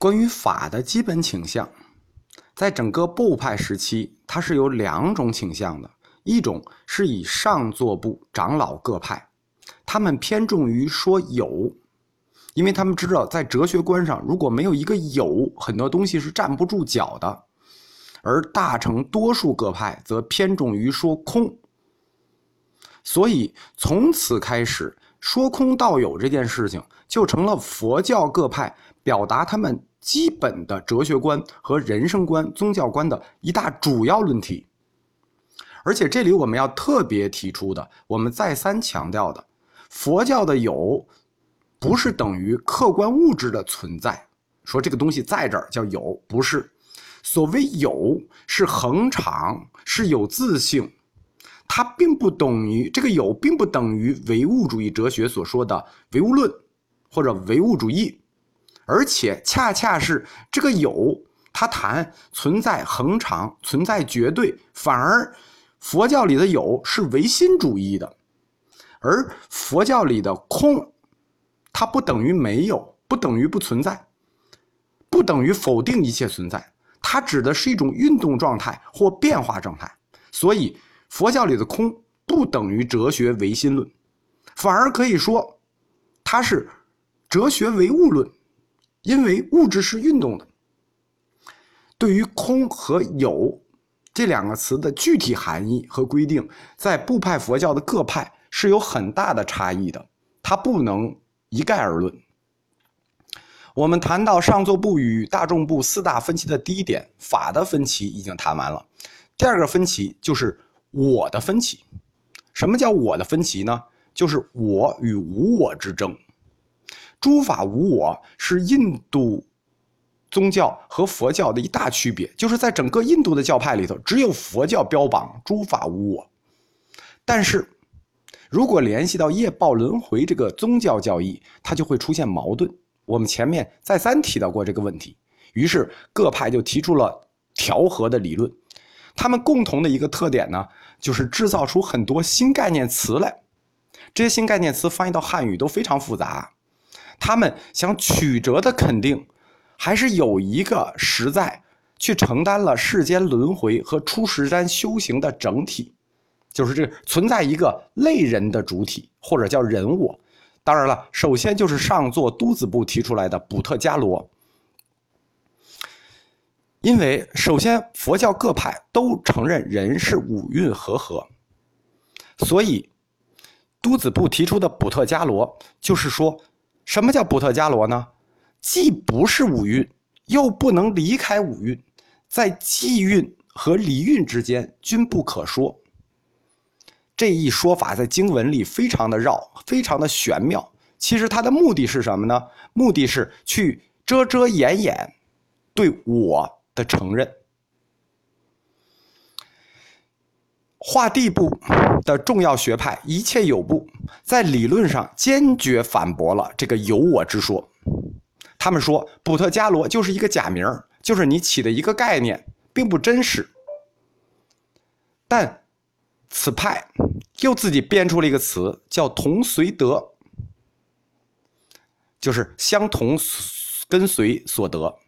关于法的基本倾向，在整个部派时期，它是有两种倾向的。一种是以上座部长老各派，他们偏重于说有，因为他们知道在哲学观上，如果没有一个有，很多东西是站不住脚的。而大乘多数各派则偏重于说空。所以从此开始，说空道有这件事情，就成了佛教各派表达他们基本的哲学观和人生观、宗教观的一大主要论题。而且这里我们要特别提出的，我们再三强调的，佛教的有，不是等于客观物质的存在。说这个东西在这儿叫有，不是。所谓有，是恒常，是有自性。它并不等于这个有，并不等于唯物主义哲学所说的唯物论，或者唯物主义。而且恰恰是这个有，它谈存在恒常，存在绝对，反而。佛教里的有是唯心主义的，而佛教里的空，它不等于没有，不等于不存在，不等于否定一切存在，它指的是一种运动状态或变化状态。所以，佛教里的空不等于哲学唯心论，反而可以说，它是哲学唯物论，因为物质是运动的。对于空和有。这两个词的具体含义和规定，在部派佛教的各派是有很大的差异的，它不能一概而论。我们谈到上座部与大众部四大分歧的第一点，法的分歧已经谈完了。第二个分歧就是我的分歧。什么叫我的分歧呢？就是我与无我之争。诸法无我是印度。宗教和佛教的一大区别，就是在整个印度的教派里头，只有佛教标榜诸法无我。但是，如果联系到业报轮回这个宗教教义，它就会出现矛盾。我们前面再三提到过这个问题，于是各派就提出了调和的理论。他们共同的一个特点呢，就是制造出很多新概念词来。这些新概念词翻译到汉语都非常复杂，他们想曲折的肯定。还是有一个实在去承担了世间轮回和出世间修行的整体，就是这存在一个类人的主体，或者叫人我。当然了，首先就是上座都子部提出来的补特伽罗，因为首先佛教各派都承认人是五蕴和合，所以都子部提出的补特伽罗就是说，什么叫布特伽罗呢？既不是五蕴，又不能离开五蕴，在寂蕴和离蕴之间均不可说。这一说法在经文里非常的绕，非常的玄妙。其实它的目的是什么呢？目的是去遮遮掩掩对我的承认。画地部的重要学派一切有部，在理论上坚决反驳了这个有我之说。他们说，补特伽罗就是一个假名就是你起的一个概念，并不真实。但此派又自己编出了一个词，叫同随得，就是相同跟随所得，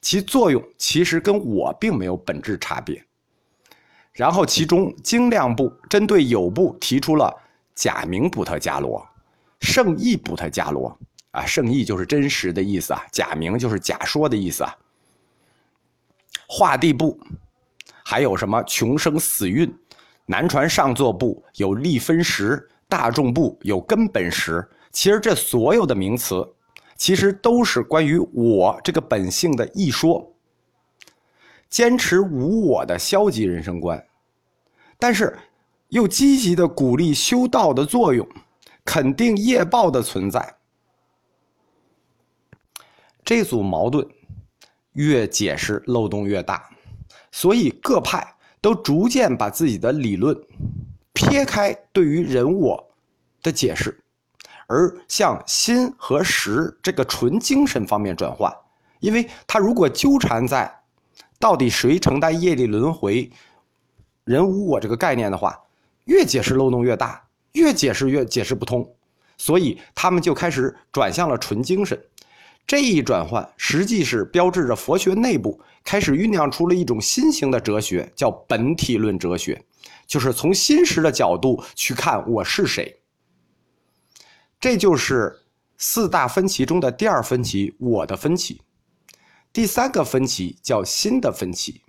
其作用其实跟我并没有本质差别。然后其中精量部针对有部提出了假名布特伽罗、圣意布特伽罗。啊，圣意就是真实的意思啊，假名就是假说的意思啊。画地部还有什么穷生死运，南传上座部有立分时，大众部有根本时。其实这所有的名词，其实都是关于我这个本性的一说。坚持无我的消极人生观，但是又积极的鼓励修道的作用，肯定业报的存在。这组矛盾越解释漏洞越大，所以各派都逐渐把自己的理论撇开对于人我的解释，而向心和识这个纯精神方面转换。因为他如果纠缠在到底谁承担业力轮回、人无我这个概念的话，越解释漏洞越大，越解释越解释不通，所以他们就开始转向了纯精神。这一转换，实际是标志着佛学内部开始酝酿出了一种新型的哲学，叫本体论哲学，就是从心识的角度去看我是谁。这就是四大分歧中的第二分歧——我的分歧。第三个分歧叫心的分歧。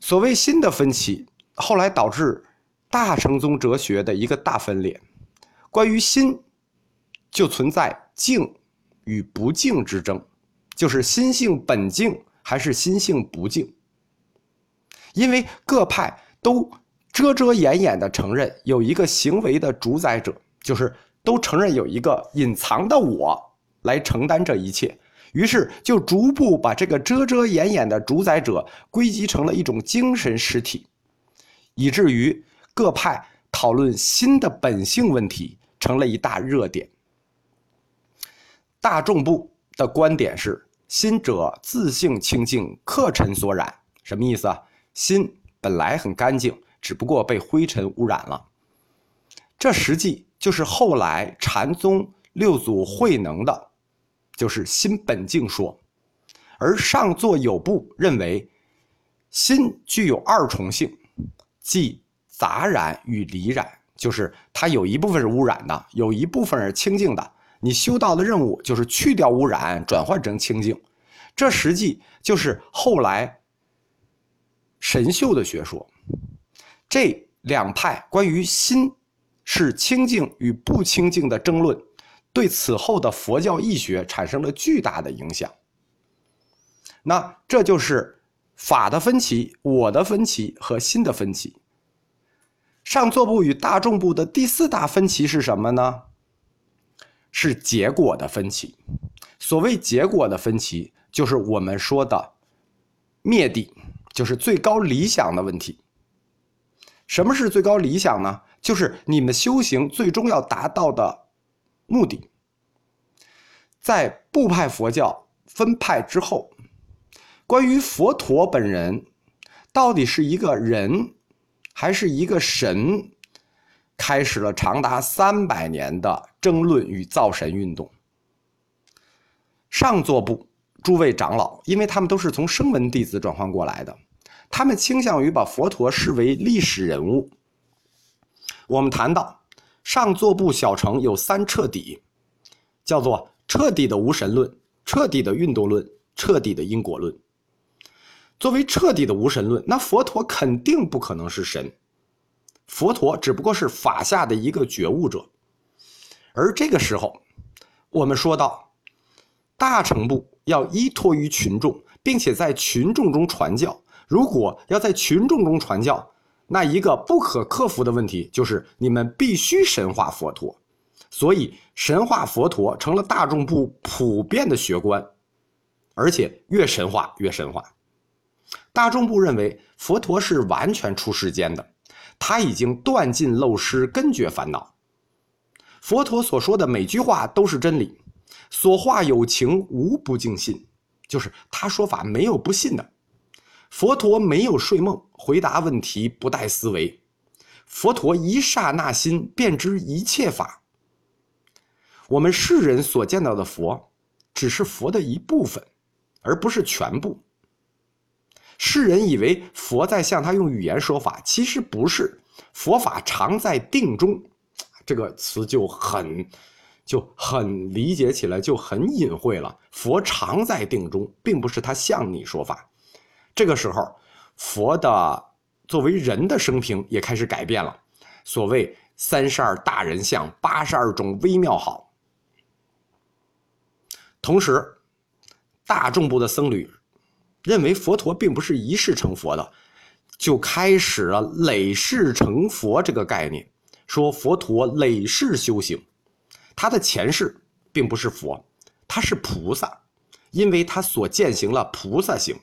所谓心的分歧，后来导致大乘宗哲学的一个大分裂。关于心，就存在静与不静之争，就是心性本静还是心性不静。因为各派都遮遮掩掩地承认有一个行为的主宰者。就是都承认有一个隐藏的我来承担这一切，于是就逐步把这个遮遮掩掩的主宰者归集成了一种精神实体，以至于各派讨论心的本性问题成了一大热点。大众部的观点是：心者自性清净，客尘所染。什么意思啊？心本来很干净，只不过被灰尘污染了。这实际。就是后来禅宗六祖慧能的，就是心本净说，而上座有部认为，心具有二重性，即杂染与离染，就是它有一部分是污染的，有一部分是清净的。你修道的任务就是去掉污染，转换成清净，这实际就是后来神秀的学说。这两派关于心。是清净与不清净的争论，对此后的佛教义学产生了巨大的影响。那这就是法的分歧、我的分歧和心的分歧。上座部与大众部的第四大分歧是什么呢？是结果的分歧。所谓结果的分歧，就是我们说的灭地，就是最高理想的问题。什么是最高理想呢？就是你们修行最终要达到的目的。在部派佛教分派之后，关于佛陀本人到底是一个人还是一个神，开始了长达三百年的争论与造神运动。上座部诸位长老，因为他们都是从声闻弟子转换过来的，他们倾向于把佛陀视为历史人物。我们谈到上座部小乘有三彻底，叫做彻底的无神论、彻底的运动论、彻底的因果论。作为彻底的无神论，那佛陀肯定不可能是神，佛陀只不过是法下的一个觉悟者。而这个时候，我们说到大乘部要依托于群众，并且在群众中传教。如果要在群众中传教，那一个不可克服的问题就是你们必须神化佛陀，所以神化佛陀成了大众部普遍的学观，而且越神化越神化。大众部认为佛陀是完全出世间的，他已经断尽漏失根绝烦恼。佛陀所说的每句话都是真理，所化有情无不尽信，就是他说法没有不信的。佛陀没有睡梦，回答问题不带思维。佛陀一刹那心便知一切法。我们世人所见到的佛，只是佛的一部分，而不是全部。世人以为佛在向他用语言说法，其实不是。佛法常在定中，这个词就很就很理解起来就很隐晦了。佛常在定中，并不是他向你说法。这个时候，佛的作为人的生平也开始改变了。所谓三十二大人相，八十二种微妙好。同时，大众部的僧侣认为佛陀并不是一世成佛的，就开始了累世成佛这个概念，说佛陀累世修行，他的前世并不是佛，他是菩萨，因为他所践行了菩萨行。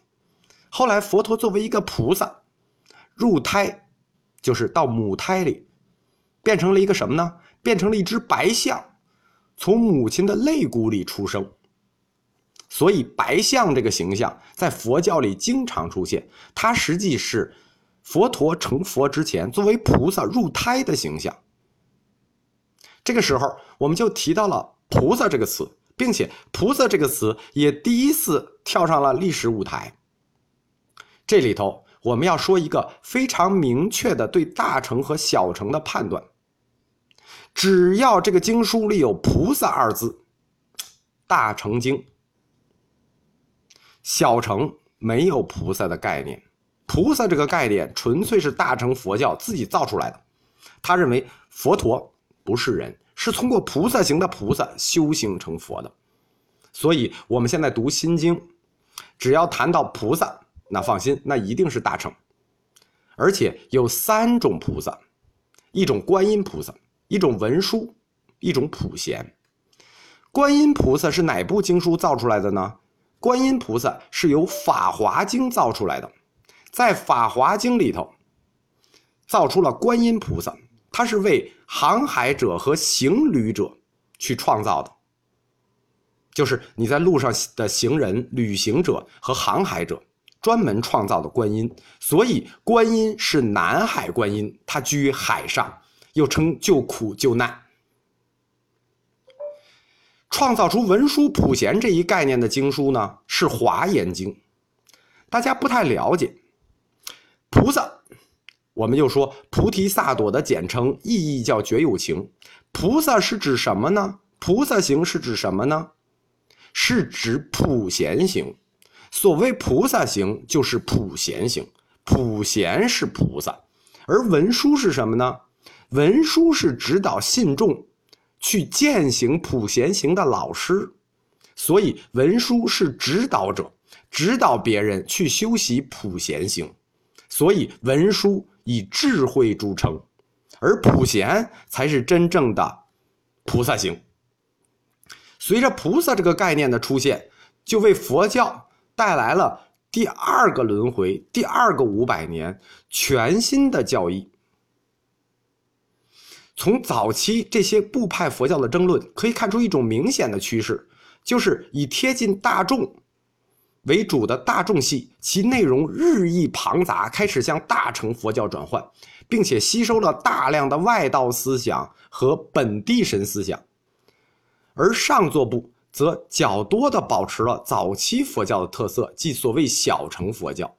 后来，佛陀作为一个菩萨，入胎，就是到母胎里，变成了一个什么呢？变成了一只白象，从母亲的肋骨里出生。所以，白象这个形象在佛教里经常出现。它实际是佛陀成佛之前作为菩萨入胎的形象。这个时候，我们就提到了“菩萨”这个词。并且“菩萨”这个词也第一次跳上了历史舞台。这里头我们要说一个非常明确的对大乘和小乘的判断：只要这个经书里有“菩萨”二字，大乘经；小乘没有“菩萨”的概念。菩萨这个概念纯粹是大乘佛教自己造出来的。他认为佛陀不是人，是通过菩萨行的菩萨修行成佛的。所以，我们现在读《心经》，只要谈到菩萨，那放心，那一定是大乘。而且有三种菩萨：一种观音菩萨，一种文殊，一种普贤。观音菩萨是哪部经书造出来的呢？观音菩萨是由《法华经》造出来的。在《法华经》里头，造出了观音菩萨，他是为航海者和行旅者去创造的，就是你在路上的行人、旅行者和航海者专门创造的观音。所以，观音是南海观音，他居于海上，又称救苦救难。创造出文殊普贤这一概念的经书呢，是《华严经》，大家不太了解。菩萨，我们就说菩提萨埵的简称，意义叫觉有情。菩萨是指什么呢？菩萨行是指什么呢？是指普贤行。所谓菩萨行，就是普贤行。普贤是菩萨，而文殊是什么呢？文殊是指导信众去践行普贤行的老师，所以文殊是指导者，指导别人去修习普贤行。所以文殊以智慧著称，而普贤才是真正的菩萨行。随着菩萨这个概念的出现，就为佛教带来了第二个轮回、第二个五百年全新的教义。从早期这些部派佛教的争论可以看出一种明显的趋势，就是以贴近大众。为主的大众系，其内容日益庞杂，开始向大乘佛教转换，并且吸收了大量的外道思想和本地神思想；而上座部则较多的保持了早期佛教的特色，即所谓小乘佛教。